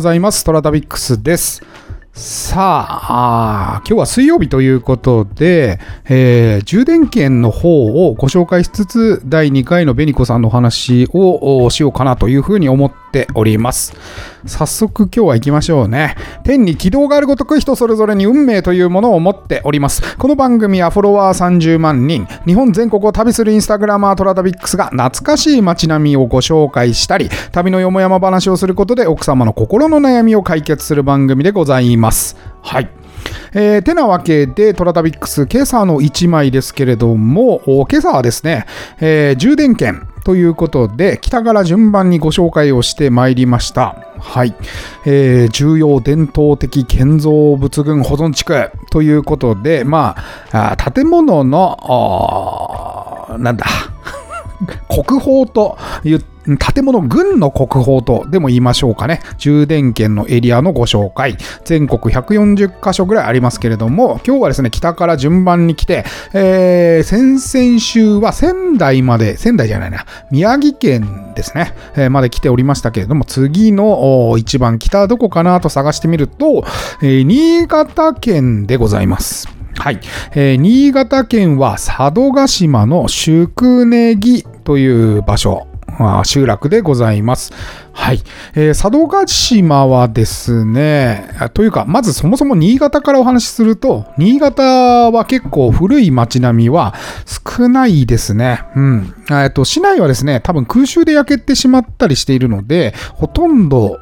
ございます。トラタビックスです。さあ今日は水曜日ということで、えー充電券の方をご紹介しつつ、第2回のベニコさんのお話をしようかなというふうに思っております。早速今日は行きましょうね。天に軌道があるごとく人それぞれに運命というものを持っております。この番組はフォロワー30万人、日本全国を旅するインスタグラマートラタビックスが懐かしい街並みをご紹介したり、旅のよもやま話をすることで奥様の心の悩みを解決する番組でございます。はい。えーてなわけで、トラタビックス、今朝の1枚ですけれども、今朝はですね、えー充電券ということで、北から順番にご紹介をしてまいりました。はい。えー重要伝統的建造物群保存地区ということで、まあ、あ建物の、なんだ、国宝と言っ建物群の国宝とでも言いましょうかね。充電圏のエリアのご紹介。全国140カ所ぐらいありますけれども、今日はですね、北から順番に来て、えー先々週は仙台まで、仙台じゃないな、宮城県ですね、えーまで来ておりましたけれども、次の一番北どこかなと探してみると、えー新潟県でございます。はい、えー新潟県は佐渡島の宿根木という場所、集落でございます。はい、えー佐渡島はですね、というか、まずそもそも新潟からお話しすると、新潟は結構古い街並みは少ないですね。うん。えっと、市内はですね、多分空襲で焼けてしまったりしているので、ほとんど、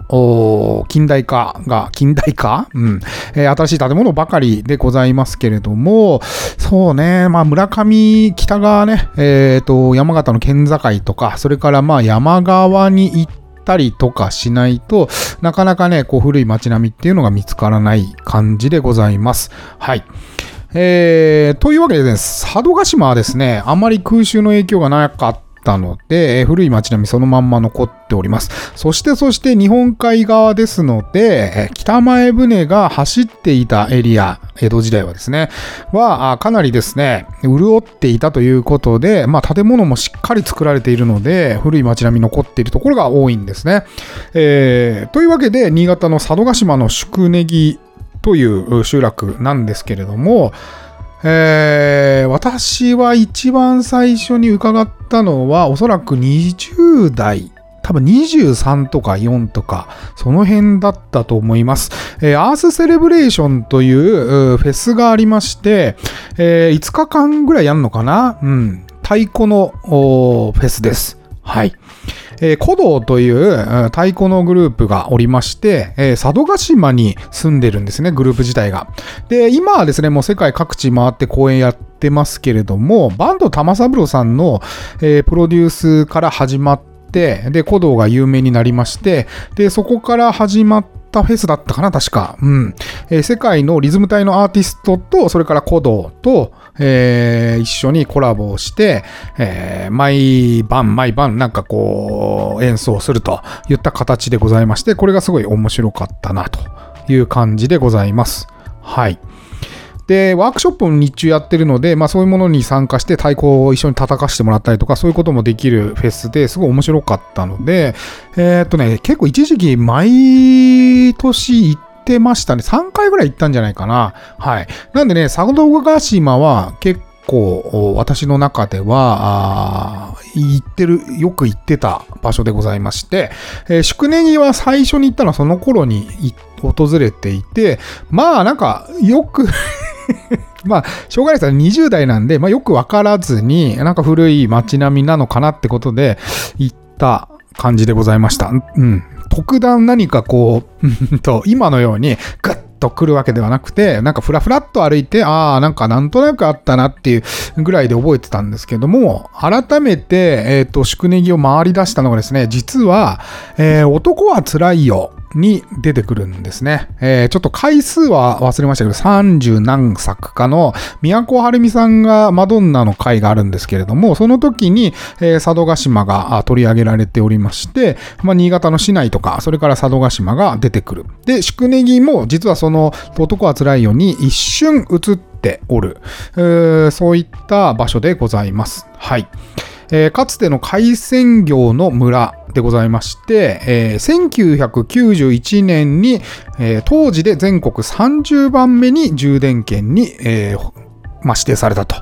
近代化が、近代化？うん。えー新しい建物ばかりでございますけれども、そうね、まあ、村上、北側ね、えっ、と、山形の県境とか、それからまあ、山側に行ってたりとかしないとなかなかね、こう古い街並みっていうのが見つからない感じでございます。はい。えー、というわけでね、佐渡島はですね、あまり空襲の影響がなかったたので、えー古い街並みそのまんま残っております。そしてそして日本海側ですので、えー北前船が走っていたエリア、江戸時代はですね、は、かなりですね、潤っていたということで、まあ建物もしっかり作られているので、古い街並み残っているところが多いんですね。えーというわけで、新潟の佐渡島の宿根木という集落なんですけれども、えー私は一番最初に伺ったのは、おそらく20代、多分23とか4とか、その辺だったと思います。えーアースセレブレーションというフェスがありまして、えー5日間ぐらいやるのかな？うん。太鼓のフェスです。はい。えー古道という太鼓のグループがおりまして、えー佐渡島に住んでるんですね、グループ自体が。で、今はですね、もう世界各地回って公演やってますけれども、バンド玉三郎さんの、えープロデュースから始まって、で、古道が有名になりまして、で、そこから始まってたフェスだったかな、確か。うん。えー世界のリズム隊のアーティストと、それから古道と、えー一緒にコラボをして、えー毎晩毎晩なんかこう演奏するといった形でございまして、これがすごい面白かったなという感じでございます。はい。で、ワークショップも日中やってるので、まあそういうものに参加して太鼓を一緒に叩かしてもらったりとか、そういうこともできるフェスですごい面白かったので、えーっとね、結構一時期毎年行ってましたね。3回ぐらい行ったんじゃないかな。はい。なんでね、佐渡島は結構私の中では、行ってる、よく行ってた場所でございまして、えー宿根木は最初に行ったのはその頃に訪れていて、まあなんかよく まあ、しょうがないですね。20代なんで、まあよくわからずに、なんか古い街並みなのかなってことで行った感じでございました。うん。特段何かこう、うんと、今のようにグッと来るわけではなくて、なんかフラフラっと歩いて、ああ、なんかなんとなくあったなっていうぐらいで覚えてたんですけども、改めて、えっ、と、宿根木を回り出したのがですね、実は、えー男は辛いよ。に出てくるんですね。えーちょっと回数は忘れましたけど、30何作かの、宮古晴美さんがマドンナの回があるんですけれども、その時に、えー佐渡島が取り上げられておりまして、まあ、新潟の市内とか、それから佐渡島が出てくる。で、宿根木も実はその男は辛いように一瞬映っておる、えーそういった場所でございます。はい。えーかつての海鮮業の村でございまして、えー1991年に、えー当時で全国30番目に充電圏に、えーまあ、指定されたと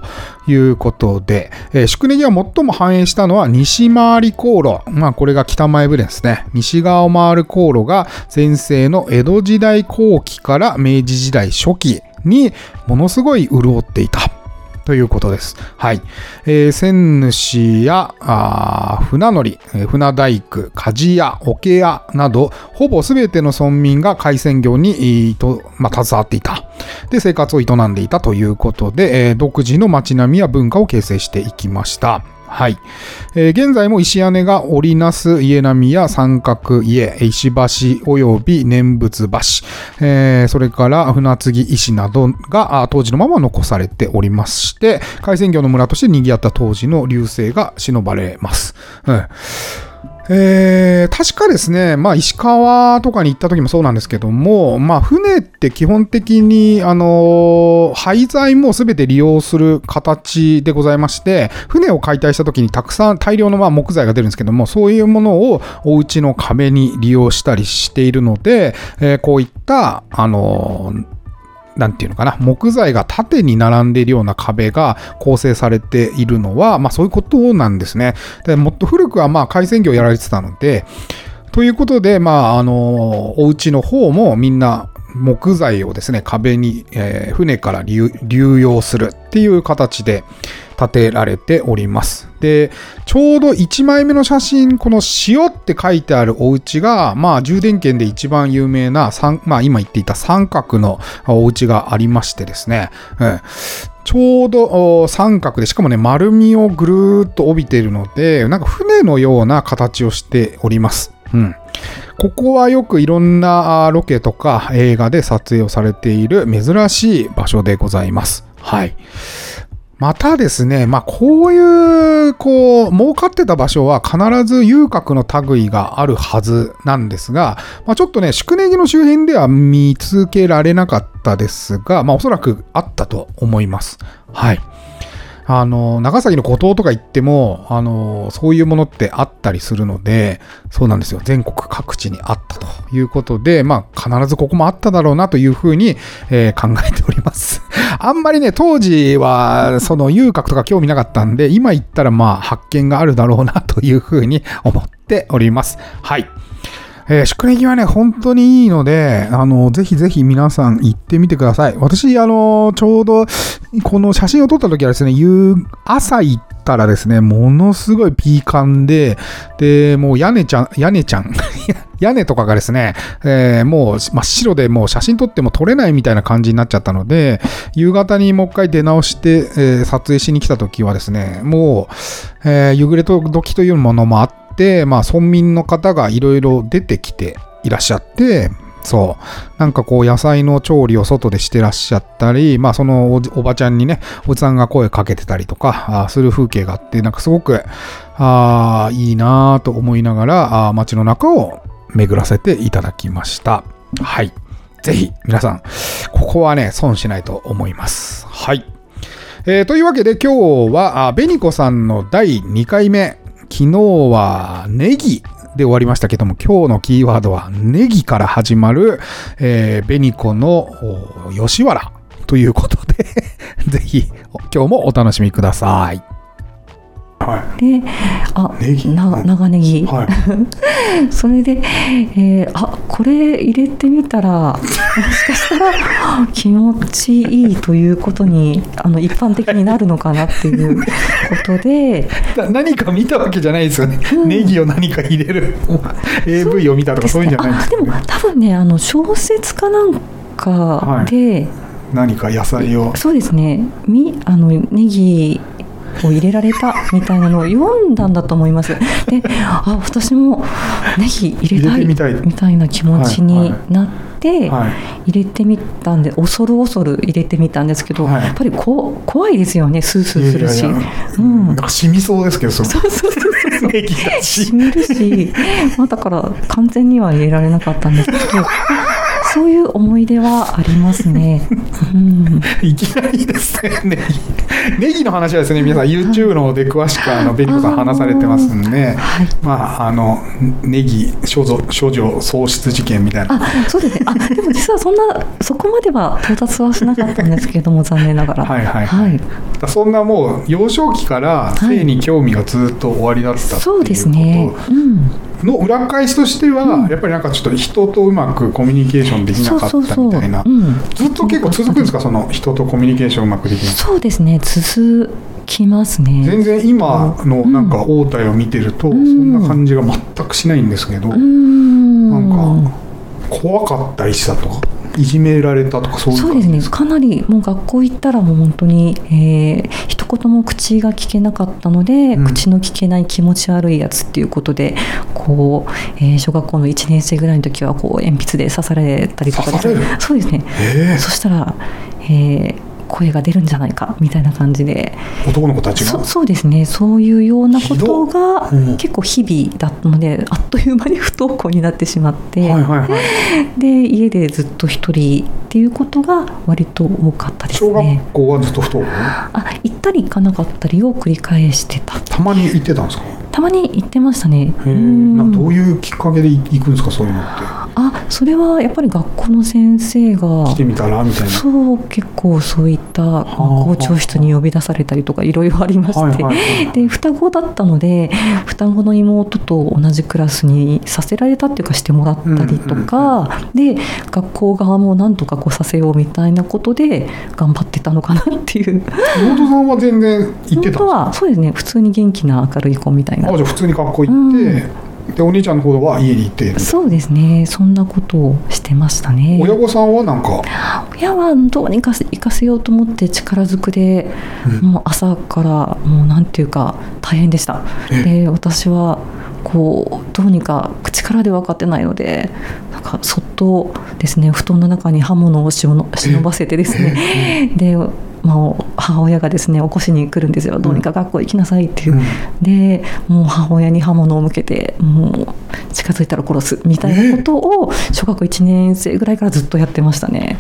いうことで、えー宿根木が最も繁栄したのは西回り航路。まあ、これが北前船ですね。西側を回る航路が前世の江戸時代後期から明治時代初期にものすごい潤っていた。ということです。はい。えー、千主や、あ船乗り、船大工、鍛冶屋、桶屋など、ほぼ全ての村民が海鮮業に、えーとまあ、携わっていた。で、生活を営んでいたということで、えー独自の街並みや文化を形成していきました。はい。えー現在も石屋根が織りなす家並みや三角家、石橋及び念仏橋、えーそれから船継ぎ石などが当時のまま残されておりまして、海鮮業の村として賑わった当時の流星が忍ばれます。うんえー確かですね、まあ、石川とかに行った時もそうなんですけども、まあ、船って基本的に、あのー廃材も全て利用する形でございまして、船を解体した時にたくさん大量のま木材が出るんですけども、そういうものをお家の壁に利用したりしているので、えーこういった、あのーなんていうのかな、木材が縦に並んでいるような壁が構成されているのは、まあそういうことなんですね。でもっと古くはまあ海鮮業やられてたので、ということで、まああの、お家の方もみんな木材をですね、壁に、えー船から流用するっていう形で建てられております。で、ちょうど1枚目の写真、この塩って書いてあるお家が、まあ充電圏で一番有名な、まあ今言っていた三角のお家がありましてですね、うんちょうど三角で、しかもね、丸みをぐるーっと帯びているので、なんか船のような形をしております。うん。ここはよくいろんなロケとか映画で撮影をされている珍しい場所でございます。はい。またですね、まあこういう、こう、儲かってた場所は必ず遊郭の類があるはずなんですが、まあちょっとね、宿根木の周辺では見つけられなかったですが、まあおそらくあったと思います。はい。あの、長崎の孤島とか行っても、あの、そういうものってあったりするので、そうなんですよ。全国各地にあったということで、まあ、必ずここもあっただろうなというふうに、えー考えております。あんまりね、当時は、その遊郭とか興味なかったんで、今行ったら、まあ、発見があるだろうなというふうに思っております。はい。えー宿根木はね、本当にいいので、あの、ぜひぜひ皆さん行ってみてください。私、あの、ちょうど、この写真を撮った時はですね、夕、朝行ったらですね、ものすごいピーカンで、で、もう屋根ちゃん、屋根ちゃん、屋根とかがですね、えーもう真っ白でもう写真撮っても撮れないみたいな感じになっちゃったので、夕方にもう一回出直して、えー撮影しに来た時はですね、もう、えー夕暮れ時というものもあって、まあ、村民の方がいろいろ出てきていらっしゃって、そう。なんかこう野菜の調理を外でしてらっしゃったり、まあそのおばちゃんにね、おじさんが声かけてたりとか、あする風景があって、なんかすごく、あーいいなぁと思いながら、あ街の中を巡らせていただきました。はい。ぜひ皆さん、ここはね、損しないと思います。はい。えーというわけで今日は、あベニコさんの第2回目。昨日はネギで終わりましたけども、今日のキーワードはネギから始まる、えー、ベニコの吉原ということで、ぜひ今日もお楽しみください。はで、あ、ネギ？なはい。長ネギ、はい。それで、えーあ、これ入れてみたら、もしかしたら気持ちいいということに、あの一般的になるのかなっていうことで、な何か見たわけじゃないですよね。ネギを何か入れる。AV を見たとかそういうんじゃないんですよね。あでも多分ね、あの小説かなんかで、何か野菜を。そうですね、みあのネギを入れられたみたいなのを読んだんだと思います。で、あ、私もネギ入れたいみたいな気持ちになって、はい。入れてみたんで恐る恐る入れてみたんですけど、はい。やっぱりこ怖いですよねスースーするし。いやいやいや。うん。なんか染みそうですけど、そうそうそうそう。ネギだし。しみるし、まあ、だから完全には入れられなかったんですけどそういう思い出はありますね。うん、いきなりですね、ネギ。ネギの話はですね、皆さん YouTube の方で詳しくあのベニコさん話されてますんで、はい。まああのネギ少女少女喪失事件みたいな。あ、そうですね。あ、でも実はそんなそこまでは到達はしなかったんですけれども、残念ながら。はいはいはい。そんなもう幼少期から性に興味がずっと終わりだったっていうそうですねこ。うん。との裏返しとしては、うん。やっぱりなんかちょっと人とうまくコミュニケーションできなかったみたいな。うん、ずっと結構続くんですか？その人とコミュニケーションうまくできないそうですね。続きますね。全然今のなんか応対を見てると、うん。そんな感じが全くしないんですけど、うーん。なんか怖かったりしたとか？いじめられたとかそういうそうですね。かかなりもう学校行ったらもう本当に、えー一言も口が聞けなかったので、うん。口の聞けない気持ち悪いやつっていうことでこう、えー小学校の1年生ぐらいの時はこう鉛筆で刺されたりとかそうですね。ええそしたら、えー声が出るんじゃないかみたいな感じで。男の子たちが？そそうですね。そういうようなことが結構日々だったのであっという間に不登校になってしまって。はいはいはい。で家でずっと一人っていうことが割と多かったです小ね。学校はずっと不登校？あ行ったり行かなかったりを繰り返してた。たまに行ってたんですか？たまに行ってましたね。へえどういうきっかけで行くんですかそういうのって？あそれはやっぱり学校の先生が来てみたらみたいな。そう結構そういったまあ。あ校長室に呼び出されたりとかいろいろありまして、で双子だったので双子の妹と同じクラスにさせられたっていうかしてもらったりとか、で学校側もなんとかこうさせようみたいなことで頑張ってたのかなっていう。妹さんは全然行ってたんですか？はそうですね。普通に元気な明るい子みたいなあじゃあ普通に学校行って、でお兄ちゃんの方は家に行って。そうですね。そんなことをしてましたね。親御さんはなんか？親はどうにか行かせようと思って力ずくで、うん。もう朝からもうなんていうか大変でした。えで私はこうどうにか力で分かってないのでなんかそっとですね布団の中に刃物をしの忍ばせてですね。で、まあ、母親がですね起こしに来るんですよ。どうにか学校行きなさいっていう、うん。でもう母親に刃物を向けてもう近づいたら殺すみたいなことを小学校1年生ぐらいからずっとやってましたね。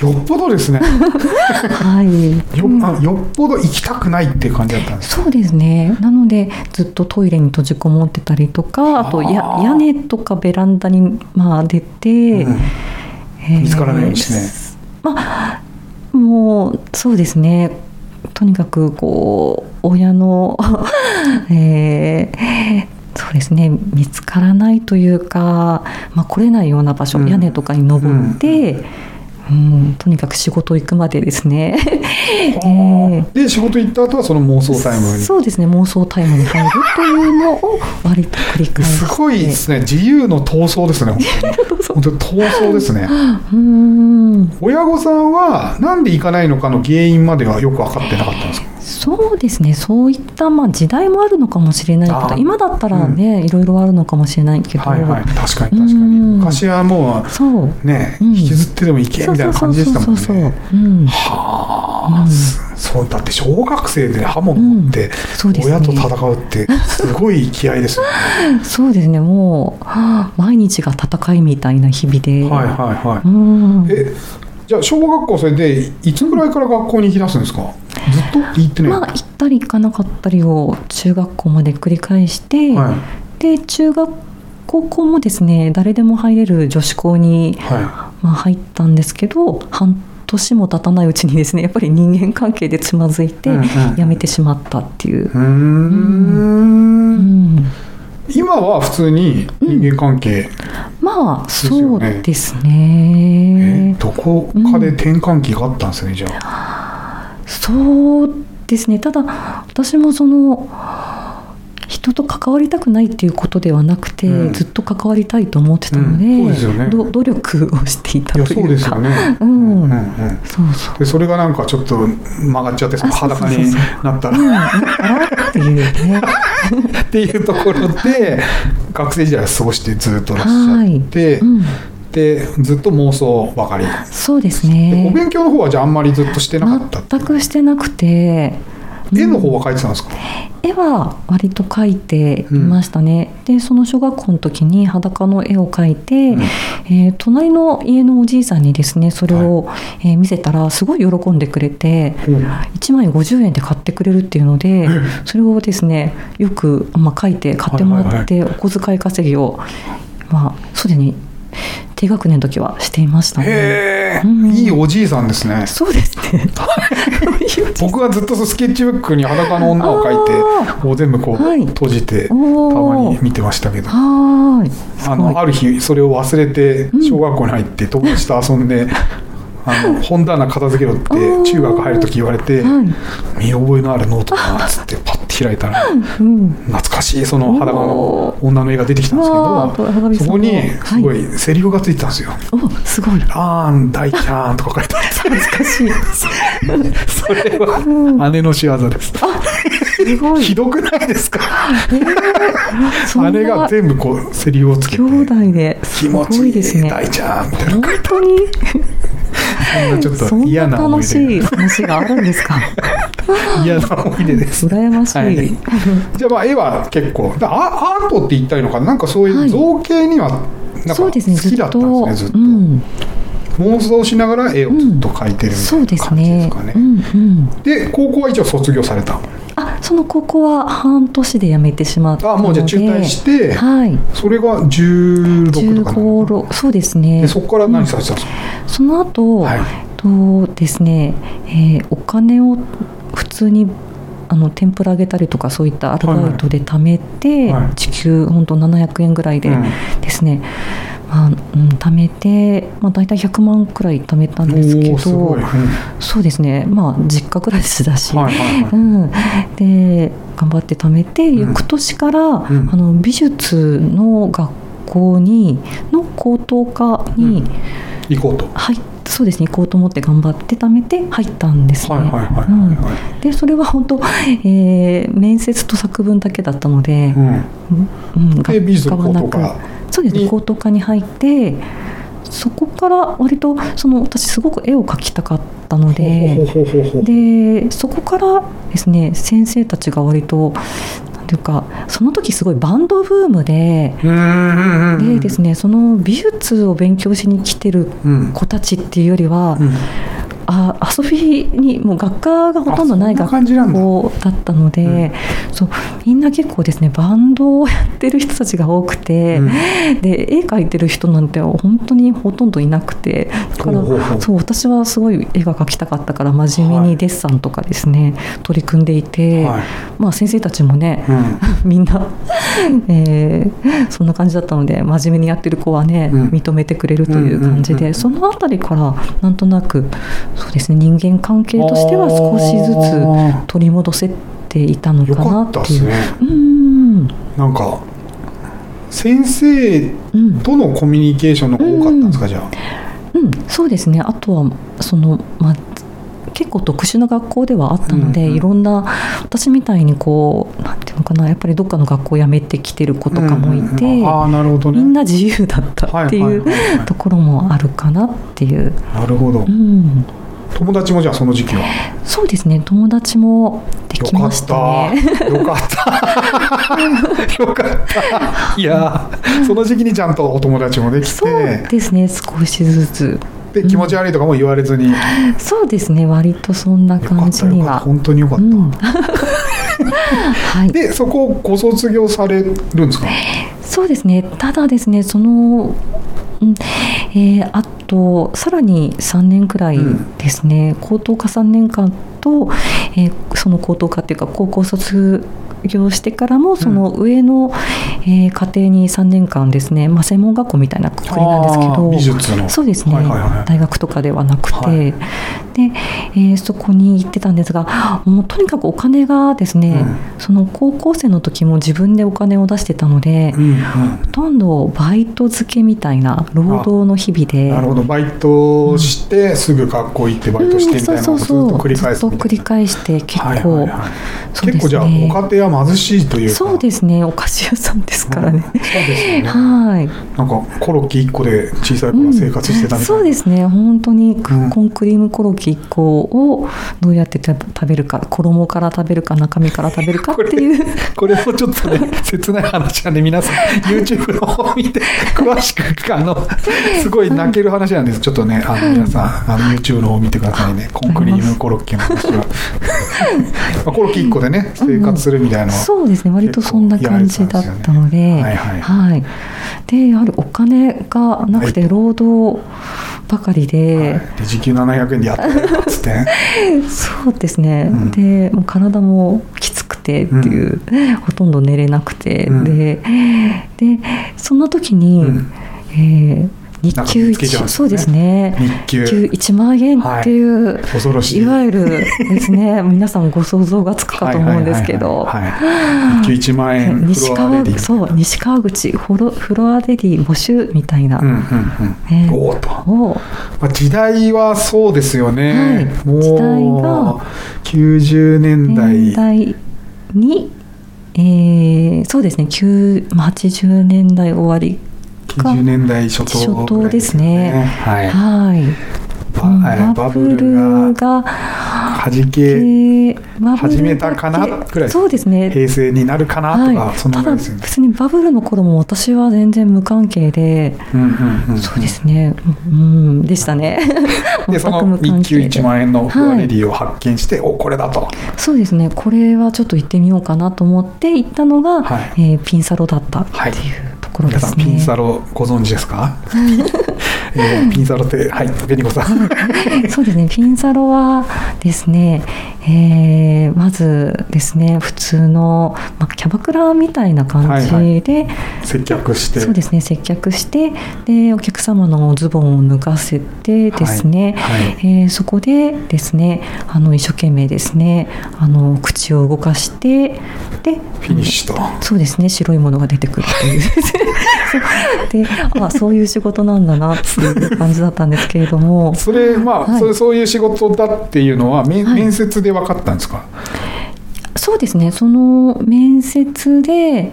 よっぽどですね。はい。よ,、あよっぽど行きたくないっていう感じだったんですそうですね。なのでずっとトイレに閉じこもってたりとかあ。とや屋根とかベランダに、まあ、出て、うん。えー見つからないようにしてまあもうそうですね。とにかくこう親の、えーそうですね。見つからないというか、まあ、来れないような場所、うん。屋根とかに登って、うんとにかく仕事行くまでですね。えーで仕事行った後はその妄想タイムに。そうですね妄想タイムに入るというのを割と繰り返すごいですね。自由の闘争ですね本当に。闘争ですね。親御さんはなんで行かないのかの原因まではよく分かってなかったんですか？そうですね。そういった、まあ、時代もあるのかもしれないけど今だったらね、いろいろあるのかもしれないけど、はいはい。確かに確かに。うん。昔はもそう。うねうん。引きずってでも行けみたいな感じでしたもんそうそうそうね。そううん。はあ、うん。そうだって小学生で刃物持って親と戦うってすごい気合ですよね。そうですね。もうはあ毎日が戦いみたいな日々で、はいはいはい。うん。えじゃあ小学校それでいつぐらいから学校に行き出すんですか？ずっと行ってまあ行ったり行かなかったりを中学校まで繰り返して、はい。で中学高校もですね誰でも入れる女子校に、はまあ、入ったんですけど半年も経たないうちにですね やっぱり人間関係でつまずいてうんうん。辞めてしまったっていう。ん。うん。今は普通に人間関係、まあすよそうねですえね。どこかで転換期があったんですね、じゃあそうですね。ただ私もその人と関わりたくないっていうことではなくて、うん。ずっと関わりたいと思ってたので,、うん。そうですよね。ど努力をしていたいというか。やそうですよね。うん。うんうん。そうそう。でそれがなんかちょっと曲がっちゃって裸になったら。っていうね。っていうところで学生時代を過ごしてずっとらっしゃって、うん、でずっと妄想ばかり、そうですでおね勉強の方はじゃああんまりずっとしてなかったって全くしてなくて。絵の方は描いてたんですか、絵は割と描いていましたね、でその小学校の時に裸の絵を描いて、うん。えー隣の家のおじいさんにですねそれを、えー見せたらすごい喜んでくれて1枚50円で買ってくれるっていうのでそれをですねよく、まあ、書いて買ってもらって、お小遣い稼ぎをまあすでに低学年の時はしていましたね。いいおじいさんですね。そうですね。僕はずっとスケッチブックに裸の女を描いてあこう全部こうはい。閉じてたまに見てましたけど。あのある日それを忘れて小学校に入って友達と遊んで、あの本棚片付けろって中学入る時言われて、はい。見覚えのあるノートだなっつってパッて開いたらうん。懐かしいその裸の女の絵が出てきたんですけどそこにすごはい。セリフがついてたんですよ。お、すごい。「あーん大ちゃん」とか書いてある。恥ずかしい。それは姉の仕業です。すごい。ひどくないですか？姉が全部こうセリフをつけて兄弟で。気すご持ちいいいですね。大ちゃんみたいな。本当に？そんなちょっと嫌な思い楽しい出話があるんですか？嫌な思い出です。羨ましい。はい。じゃあまあ絵は結構。だアアートって言ったらいいのかななんかそういはい。う造形にはなんか好きだったんと、ですねずっと、うん、妄想しながら絵をずっと描いてるみたそいうなですね。感じですかね。で高校は一応卒業されたあ、その高校は半年で辞めてしまったので。あもうじゃあ中退してはい。それが16とか十なのか。五六そうですなね。で。そこから何されてたんですか、その後、はい。とですね、えーお金を普通にあの天ぷら揚げたりとかそういったアルバイトで貯めて、はい。時給本当700円ぐらいでうん。ですね、まあうん、貯めて、まあ、大体100万くらい貯めたんですけどうん。そうですね。まあ実家暮らしだし、はいはいはい。うん、で頑張って貯めてん翌年から、ん。あの美術の学校にの高等科に、行こうと。はい、そうですね。行こうと思って頑張って貯めて入ったんですね。でそれは本当、えー面接と作文だけだったのでい、うん。うん。学科はなくそうですねに高等科に入ってそこから割とその私すごく絵を描きたかったので。でそこからですね先生たちが割となんていうかその時すごいバンドブームで。でですね、その美術を勉強しに来てるうん子たちっていうよりは、うんあ遊びにもう学科がほとんどない学校だったので、そうみんな結構ですねバンドをやってる人たちが多くて、うん。で絵描いてる人なんて本当にほとんどいなくてだからそう私はすごい絵が描きたかったから真面目はいにデッサンとかですね、取り組んでいて、はい。まあ先生たちもね、うん。みんな、えーそんな感じだったので真面目にやってる子はね、うん。認めてくれるという感じで、うんうんうんうん。そのあたりからなんとなくそうですね。人間関係としては少しずあつ取り戻せていたのかなかっていう。うん。なんか先生うんとのコミュニケーションの方が多かったんですか、じゃあ。うん、そうですね。あとはその、まあ、結構特殊な学校ではあったので、うんうん。いろんな私みたいにこうなんていうのかなやっぱりどっかの学校を辞めてきてる子とかもいて、うんうんああなるほどね。みんな自由だったっていうところもあるかなっていう、なるほど。うん、友達もじゃあその時期は？そうですね。友達もできましたね。た。よかった。よかった。いやーその時期にちゃんとお友達もできそうてですね。少しずつ。で気持ち悪いとかも言われずに、よそうですね。割とそんなか感じには。本当によかった、うん。はい。でそこをご卒業されるんですか？そうですね。ただですねその、うんえーあとさらに3年くらいうん。ですね、高等科3年間と、えーその高等科っていうか高校卒業してからもその上の、えー家庭に3年間ですね、まあ、専門学校みたいなくくりなんですけど美術の。そうですね、はいはいはい。大学とかではなくて、はい。で、えーそこに行ってたんですがもうとにかくお金がですね、その高校生の時も自分でお金を出してたので、うんうん。ほとんどバイト漬けみたいな労働の日々で。なるほど。バイトしてすぐ学校行ってバイトしてみたいなのをずっと繰り返す。ずっと繰り返して結構、はいはいはい。そうですね。結構じゃあご家庭は貧しいというかそうですねお菓子屋さんでですからね。そうですよね。はい。なんかコロッケ1個で小さい頃は生活してたみたいな。そうですね本当にコンクリームコロッケ1個をどうやって食べるか衣から食べるか中身から食べるかっていうこれもちょっとね、切ない話なんで、皆さん、YouTube の方を見て、詳しく、あの、すごい泣ける話なんです。ちょっとね、あの、皆さん、あの、YouTube の方を見てくださいね。コンクリームコロッケの話は。まあコロッケ1個でね、生活するみたいなそうですね。割とそんな感じだったので、はい。はい。でやはりお金がなくて労働ばかりで、はい。で時給700円でやってるっつってね。そうですね、うん。でもう体もきつくてっていう、ほとんど寝れなくて、うん。ででそんな時に、うん。えー日給見つけちゃうん1ですね。そうですね。日給。日給1万円っていう、恐ろしい。い、わゆるですね 皆さんご想像がつくかと思うんですけど。日給1万円、西川そう西川口フロフロアレディ募集みたいな、おおと。をまあ、時代はそうですよね、時代が90年代。年代に、えーそうですね。9まあ80年代終わり90年代初頭初頭ですね。はい、はい。バブルがが弾け始めたかなぐらいそうですね。平成になるかなとか、はい、そんなただぐらいですよね。別にバブルの頃も私は全然無関係で、そうですね。うんでしたね。でその日給係で。1万円のフロアレディを発見して、おこれだと。そうですね。これはちょっと行ってみようかなと思って行ったのが、はい。えーピンサロだったっていう。ところで皆さんすね。ピンサロご存知ですか、えーピンサロってはい紅子さん。そうですね、ピンサロはですね、えーまずですね、普通の、まあ、キャバクラみたいな感じで、接客して。そうですね、接客して、で、お客様のズボンを脱がせてですね、はい。はいえーそこでですね、あの、一生懸命ですね、あの、口を動かして、で、フィニッシュと。そうですね白いものが出てくるという。であそういう仕事なんだなっていう感じだったんですけれども。それまあ、はい。それそういう仕事だっていうのは面,、はい。面接で分かったんですか？そうですね。その面接で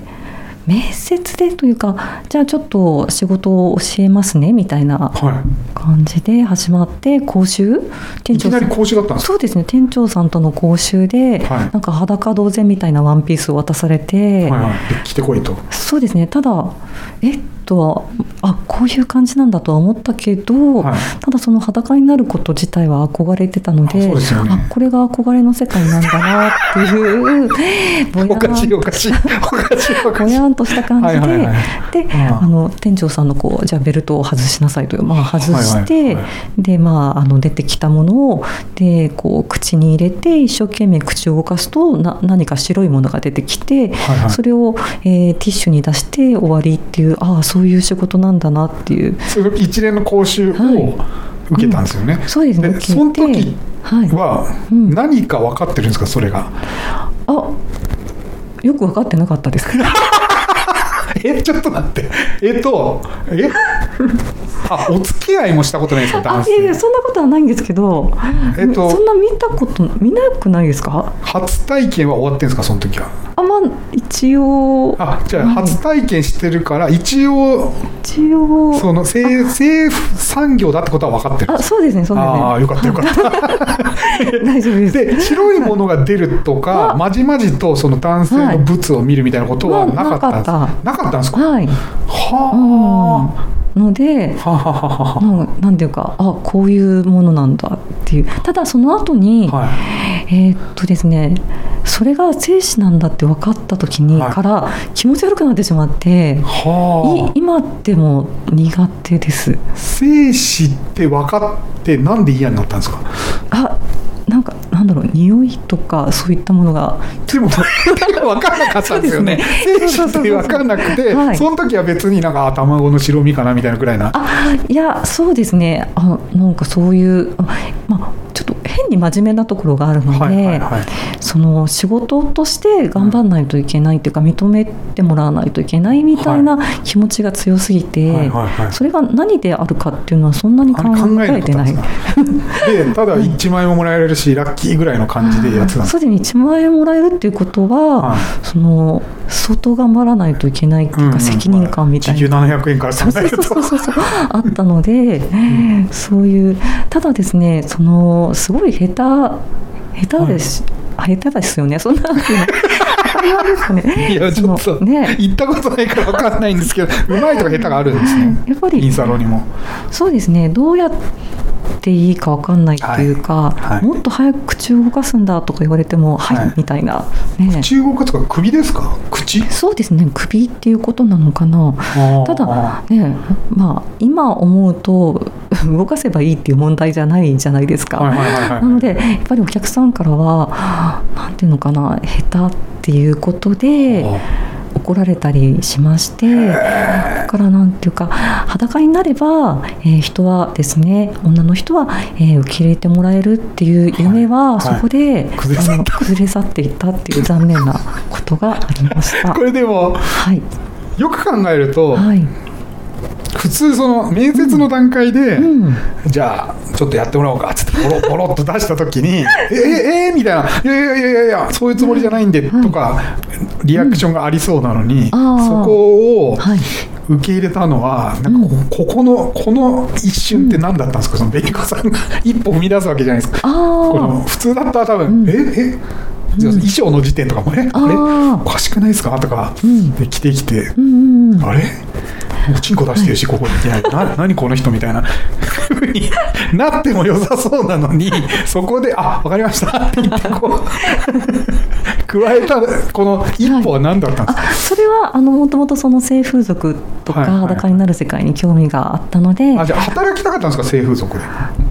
面接でというかじゃあちょっと仕事を教えますねみたいなは感じで始まって講習？い店長さいきなんり講習だったんですか？そうですね。店長さんとの講習で、はい。なんか裸同然みたいなワンピースを渡されて、はいはい。てこいと。そうですね。ただえっとはあこういう感じなんだとは思ったけど、はい。ただその裸になること自体は憧れてたのでね。あこれが憧れの世界なんだなっていう ぼやんとした感じで、はいはいはい。で、うん。あの店長さんのこうじゃあベルトを外しなさいという、まあ、外して、はいはい。はいでまああの出てきたものをでこう口に入れて一生懸命口を動かすとな何か白いものが出てきて、はいはい。それを、えーティッシュに出して終わりっていうああそういう仕事なんだなっていう。一連の講習をはい受けたんですよね、そうですね。その時は何か分かってるんですか？それが。あよく分かってなかったです。か えちょっと待って。えっとえ？あお付き合いもしたことないですか？あ男性。いやいやそんなことはないんですけど、えっとそんな見たこと見なくないですか？初体験は終わってるんですか？その時は。あまあ一応。あじゃあはい初体験してるから一応一応。その政政府産業だってことは分かってるんあそうですねそうですね。ああよかったよかった。大丈夫です。で白いものが出るとかあまじまじとその男性のブツを見るみたいなことはなかったんですまあなかったんですか？はい、はうん、のであはあはあは。なんなんていうかあこういうものなんだっていう。ただその後に、あはい。えーっとですねそれが精子なんだって分かった時にはい。から気持ち悪くなってしまって、いはあ。今でも苦手です。精子って分かってなんで嫌になったんですか？あなんかなんだろう匂いとかそういったものが。でも 分かんなかったんですよね。精子って分かんなくてはい。その時は別になんかあ卵の白身かなみたいなぐらいな。あいやそうですね。あなんかそういうあまあちょっと変に真面目なところがあるので、はいはいはい。その仕事として頑張らないといけないっていうか、認めてもらわないといけないみたいな気持ちが強すぎて、はいはいはい。それが何であるかっていうのはそんなに考ええてない。でただ1万円ももらえるしラッキーぐらいの感じでやってたす。すでに1万円もらえるっていうことは、はい。その相当頑張らないといけないっていううんうん。か責任感みたい時給な。700円からそうそう300円とそうそうそうあったので、そういうただですねそのすごい下手下手です、あ下手ですよね。そんなね いやちょっと、ね。行ったことないから分かんないんですけどうまいとか下手があるんですね。やっぱり。インサロにも。そうですね。どうやっていいかわかんないっていうか、はい。はい。もっと早く口を動かすんだとか言われてもはい、はい。みたいな、ね、中国とか首ですか？口？そうですね。首っていうことなのかな。ただあねまあ今思うと 動かせばいいっていう問題じゃないじゃないですか、なのでやっぱりお客さんからはなんていうのかな下手っていうことで怒られたりしましてだからなんていうか裸になれば、えー人はですね女の人は、えー受け入れてもらえるっていう夢は、はい。そこで、崩れ去あの崩れ去っていったっていう残念なことがありました。これでもはい、よく考えると、はい普通その面接の段階で、うん。じゃあちょっとやってもらおうかっつってボロボロっと出した時に「えええみたいな「いやいやいやいやいやそういうつもりじゃないんで」とかリアクションがありそうなのに、あー。そこをはい受け入れたのはなんかこ,、ここのこの一瞬って何だったんですか、その紅子さんが 一歩踏み出すわけじゃないですか。あこのー普通だったら多分、うん。ええ衣装の時点とかも「えあれ？おかしくないですか?」とか、ん。で来てきてうんうんうん。あれ？おちんこ出してるし、ここに。いないな何この人みたいな。ふうになっても良さそうなのにそこで「あわかりました」って言ってこう加えたこの一歩は何だったんですか、あそれはあのもともとその性風俗とかはいはいはい。裸になる世界に興味があったので、あじゃあ働きたかったんですか？性風俗で。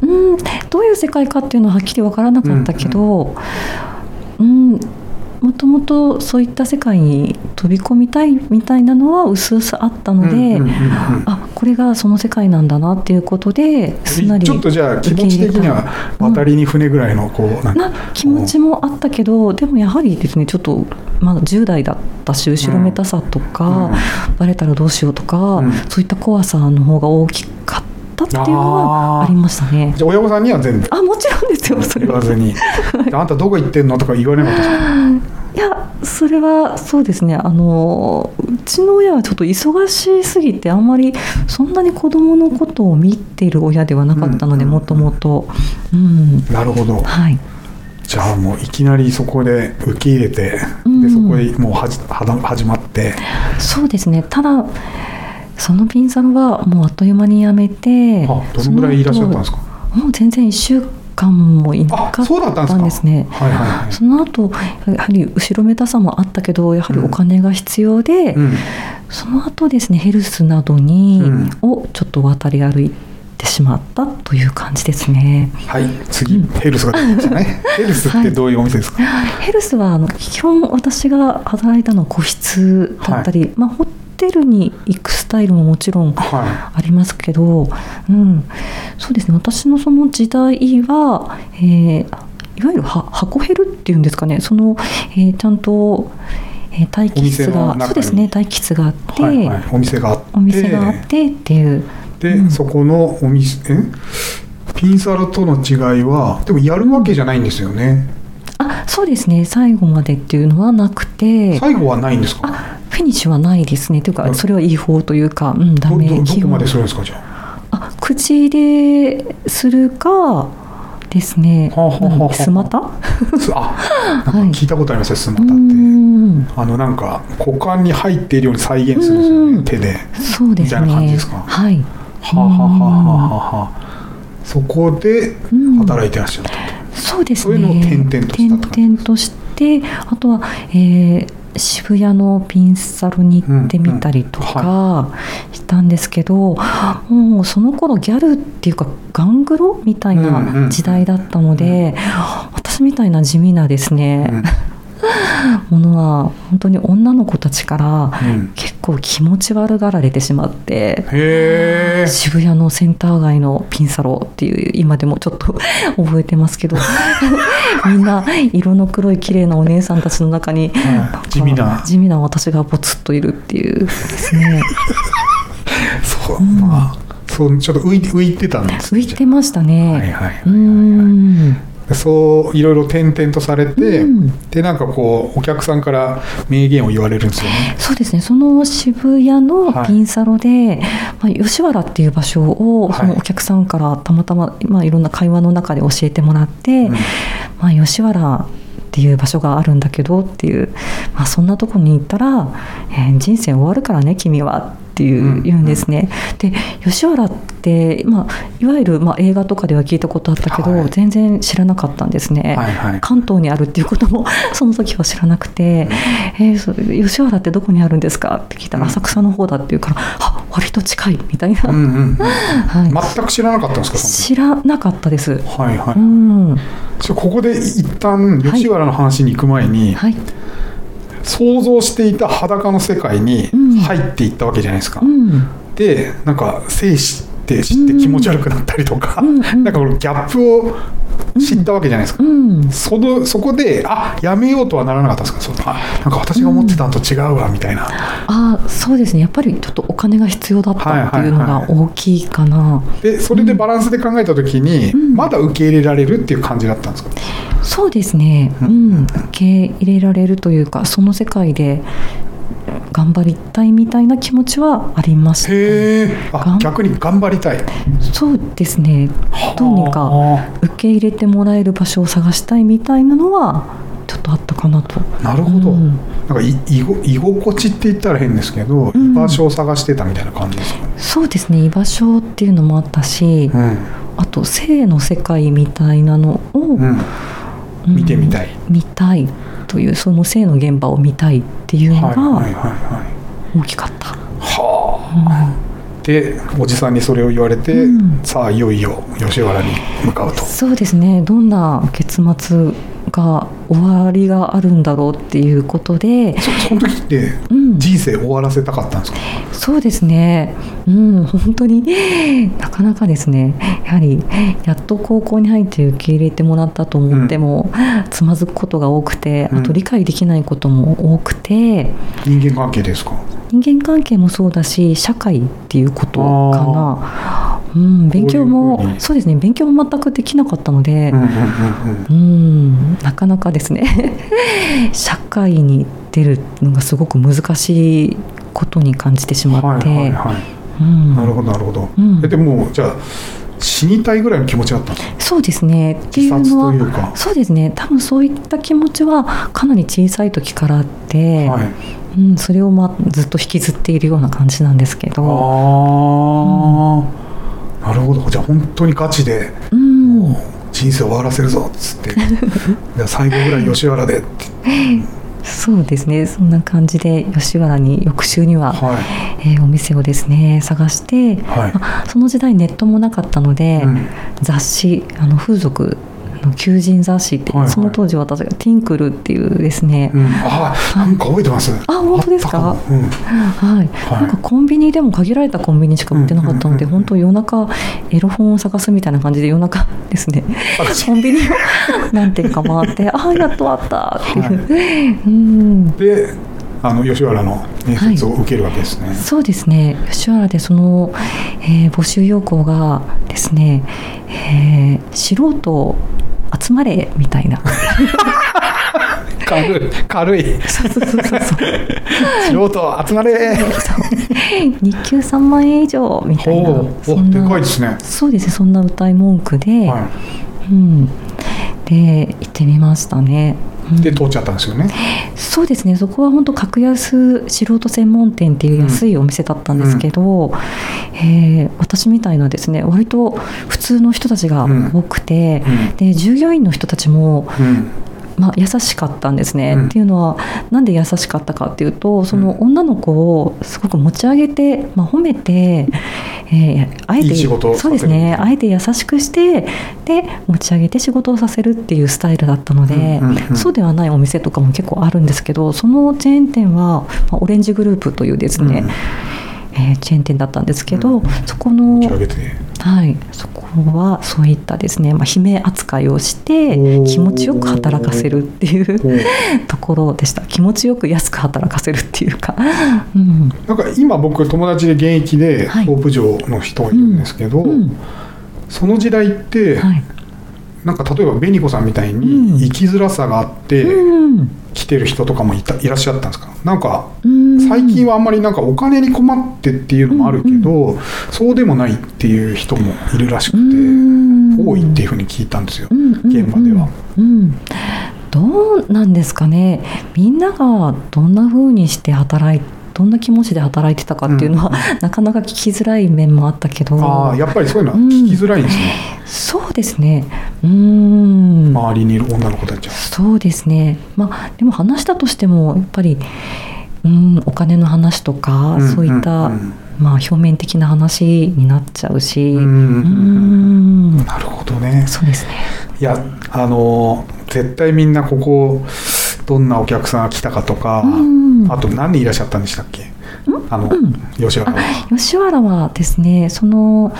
うんどういう世界かっていうのははっきり分からなかったけど、うんもともとそういった世界に飛び込みたいみたいなのは薄々あったので、うんうんあこれがその世界なんだなっていうことですんなりちょっとじゃあ気持ち的には渡りに船ぐらいのこうなんかな気持ちもあったけどでもやはりですねちょっとまだ10代だったし後ろめたさとか、うん。バレたらどうしようとか、うん。そういった怖さの方が大きかったっていうのはありましたね。じゃあ親御さんには全部。あもちろんですよそれは。言わずに「あんたどこ行ってんの?」とか言われなかったですか？いやそれはそうですね。あのうちの親はちょっと忙しすぎてあんまりそんなに子供のことを見ている親ではなかったのでうん。もともと。うん。なるほど。はい。じゃあもういきなりそこで受け入れて、うん。でそこでもうはじはだ始まって。そうですね。ただそのピンサロはもうあっという間に辞めてあどのぐらいいらっしゃったんですか？もう全然1週間もいなかったんですね。はいはいはい。その後やはり後ろめたさもあったけどやはりお金が必要で、うん。その後ですねヘルスなどに、うん。をちょっと渡り歩いてしまったという感じですね。はい次、ヘルスが出てきましたね。ヘルスってどういうお店ですか、ヘルスはあの基本私が働いたのは個室だったり、まあ、ホテルに行くスタイルももちろんはありますけど、うん、そうですね。私のその時代は、えーいわゆるは箱ヘルっていうんですかね。その、えーちゃんと、えー待機室がそうですね。待機室があって、いはいはい。お店があって。お店があってっていう。で、うん。そこのお店え？ピンサロとの違いはでもやるわけじゃないんですよね。あそうですね。最後までっていうのはなくて。最後はないんですか？あフィニッシュはないですね。といううんかそれは違法というか、うん、ダどメ。どどこまでするんですかじゃあ。あ口でするかですね。はあはあはあはあ。スマタ？すあなんか 聞いたことありますよスマタうって。ん。あのなんか股間に入っているように再現するんですようん。ね手で。そうですね。みたいな感じですか？はい。はあ、はあはあはあはあ、そこでうん。働いてらっしゃると、そうですそういうのをね転々としたって感じ転々としてあとは、えー渋谷のピンサロに行ってみたりとうんかしたんですけど、もうその頃ギャルっていうかガングロみたいなん時代だったので、私みたいな地味なですね、うん ものは本当に女の子たちからうん。結構気持ち悪がられてしまってへえ。渋谷のセンター街のピンサロっていう今でもちょっと覚えてますけど みんな色の黒い綺麗なお姉さんたちの中に、はい。地味な。地味な私がぼつっといるっていうですね。そう、まあそうちょっと浮いて浮いてたんです浮いてましたね、はいはいはいはい、うんそういろいろ転々とされて、うん。でなんかこうお客さんから名言を言われるんですよね。そうですね。その渋谷のピンサロで、まあ、吉原っていう場所をはい。そのお客さんからたまたま、まあ、いろんな会話の中で教えてもらって、うん。まあ、吉原っていう場所があるんだけどっていう、まあ、そんなとこに行ったら、えー人生終わるからね君はっていう、うん言うんですね。で吉原って、まあ、いわゆる、まあ、映画とかでは聞いたことあったけど、はい。全然知らなかったんですね。はいはい。関東にあるっていうことも その時は知らなくて「えー吉原ってどこにあるんですか?」って聞いたら「うん。浅草の方だ」って言うから「あ割と近い」みたいな、うんうんうん。はい、全く知らなかったんですか？そ知らなかったです。はいはい、うん。ここで一旦吉原の話に行く前に、はい想像していた裸の世界にうん。入っていったわけじゃないですか、うん。でなんか生死って知って気持ち悪くなったりとか、うんうん。なんかこのギャップを知ったわけじゃないですか、うん。そのそこであやめようとはならなかったですか？そのあなんか私が思ってたのと違うわみたいな、あそうですね。やっぱりちょっとお金が必要だったっていうのが大きいかな、でそれでバランスで考えた時に、ん。まだ受け入れられるっていう感じだったんですか、そうですね、ううんん、受け入れられるというかその世界で頑張りたいみたいな気持ちはありましたへえ逆に頑張りたい。そうですね。どうにかは受け入れてもらえる場所を探したいみたいなのはちょっとあったかなと。あなるほど、うん。なんかい居心地って言ったら変ですけど、うん。居場所を探してたみたいな感じですかね、そうですね。居場所っていうのもあったし、うん。あと性の世界みたいなのを、見てみたい、見たいというその性の現場を見たいっていうのがはい大きかった。はあ、でおじさんにそれを言われて、うん。さあいよいよ吉原に向かうと。そうですね。どんな結末が終わりがあるんだろうっていうことで、そその時ってうん、人生終わらせたかったんですか、そうですね、うん、本当になかなかですね、やはりやっと高校に入って受け入れてもらったと思っても、つまずくことが多くて、うんあと理解できないことも多くて、人間関係ですか？人間関係もそうだし、社会っていうことかな。うん、勉強もそうですね。勉強も全くできなかったので、うんなかなかですね。社会に出るのがすごく難しいことに感じてしうんまって、はいはいはい。うん。なるほどなるほど、うん。えでもじゃあ死にたいぐらいの気持ちだったんですかそうですね。っていうのはそうですね。多分そういった気持ちはかなり小さい時からあって、はいうん、それを、まあ、ずっと引きずっているような感じなんですけど、ああ、なるほど。じゃあ本当にガチでうん、人生終わらせるぞっつって。最後ぐらい吉原で。ってそうですね。そんな感じで吉原に翌週には、はえーお店をですね探して、はい。まあその時代ネットもなかったので、うん。雑誌あの風俗の求人雑誌って、はいはい。その当時私が「ティンクル」っていうですね、い、うん、あなんか覚えてます？あ本当ですか？うん。はい、なんかコンビニでも限られたコンビニしか売ってなかったので、うんうんうんうん。本当夜中エロ本を探すみたいな感じで夜中ですね。コンビニを何店か回ってああやっとあったっていう、うん。であの吉原の面接を受けるわけですね、そうですね。吉原でその、えー募集要項がですね、えー素人集まれみたいな。軽い軽い。そうそうそうそう。素人集まれ。日給3万円以上みたいな。そんなでかいですね。そうですねそんな歌い文句で、はうん、で行ってみましたね。で通っちゃったんですよね。そうですね。そこは本当格安素人専門店っていう安いお店だったんですけど、えー私みたいなですね割と普通の人たちが多くて、うん。で従業員の人たちもうんまあ、優しかったんですね、うん。っていうのはなんで優しかったかっていうとその女の子をすごく持ち上げて、まあ、褒めて、えーあえてそうですね。あえて優しくしてで持ち上げて仕事をさせるっていうスタイルだったので、うんうんうん。そうではないお店とかも結構あるんですけどそのチェーン店は、まあオレンジグループというですね、うん。えーチェーン店だったんですけど、うん。そこのはい、そこはそういったですね、まあ、姫扱いをして気持ちよく働かせるっていうところでした。気持ちよく安く働かせるっていうか、うん。なんか今僕友達で現役ではい。ソープ嬢の人がいるんですけど、うん。その時代って、はいなんか例えば紅子さんみたいうん。に生きづらさがあってうん。来てる人とかもいたいらっしゃったんですか？なんかうん。最近はあんまりなんかお金に困ってっていうのもあるけど、そうでもないっていう人もいるらしくて、うん。多いっていうふうに聞いたんですよ、現場では。うん。どうなんですかね。みんながどんな風にして働いどんな気持ちで働いてたかっていうのは、なかなか聞きづらい面もあったけど。ああやっぱりそういうのは聞きづらいんですね、そうですね。うーん。周りにいる女の子たちは。そうですね。まあでも話したとしてもやっぱりうんお金の話とか、うんそういった、うんまあ、表面的な話になっちゃうし。うんうんなるほどね。そうですね。いやあの絶対みんなここどんなお客さんが来たかとか、うん。あと何人いらっしゃったんでしたっけ？あの、うん。吉原は。吉原はですねその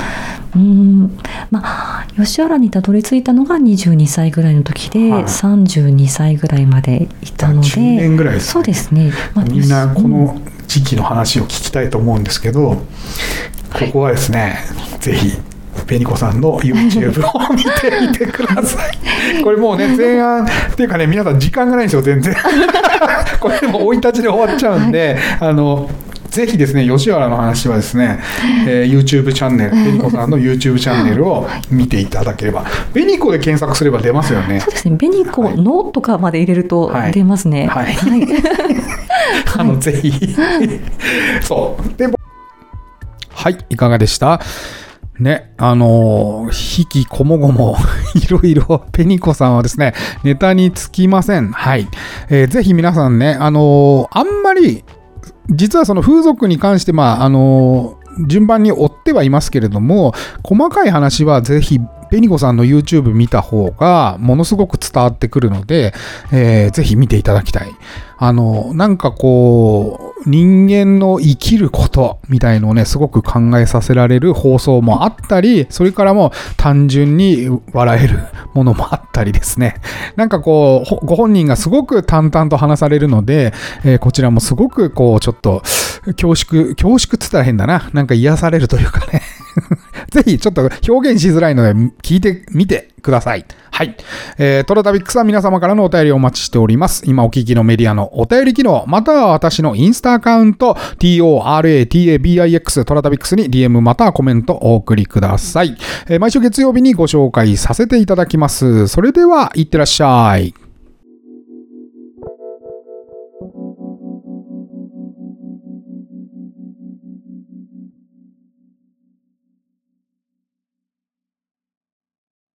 うんまあ吉原にたどり着いたのが22歳ぐらいの時で、はい。32歳ぐらいまでいたので10年ぐらいですね。そうですね、まあみんなこうん。の時期の話を聞きたいと思うんですけど、ここはですね、ぜひ、ペニコさんの YouTube を見てみてください。これもうね、前半、っていうかね、皆さん時間がないんですよ、全然。これでも生い立ちで終わっちゃうんで、あの、ぜひですね、吉原の話はですね、えー YouTube チャンネル、ベニコさんの YouTube チャンネルを見ていただければ、ベニコで検索すれば出ますよね。そう。ですね。紅子のとかまで入れるとはい。出ますね。はい。はい。あの、ぜひ。そう。で、はい、いかがでした？ね、あのー、引きこもごも、いろいろ、ペニコさんはですね、ネタにつきません。はい。えーぜひ皆さんね、あのーあんまり、実はその風俗に関して、まあ、あのー順番に追ってはいますけれども、細かい話はぜひ、ペニコさんの YouTube 見た方が、ものすごく伝わってくるので、えーぜひ見ていただきたい。あの、なんかこう、人間の生きることみたいのをね、すごく考えさせられる放送もあったり、それからも単純に笑えるものもあったりですね。なんかこう、ご本人がすごく淡々と話されるので、えーこちらもすごくこう、ちょっと、恐縮、恐縮っつったら変だな。なんか癒されるというかね。ぜひちょっと表現しづらいので聞いてみてください。はい。えー、トラタビックスは皆様からのお便りをお待ちしております。今お聞きのメディアのお便り機能、または私のインスタアカウント、TORATABIX トラタビックスに DM またはコメントお送りください。えー毎週月曜日にご紹介させていただきます。それでは、いってらっしゃい。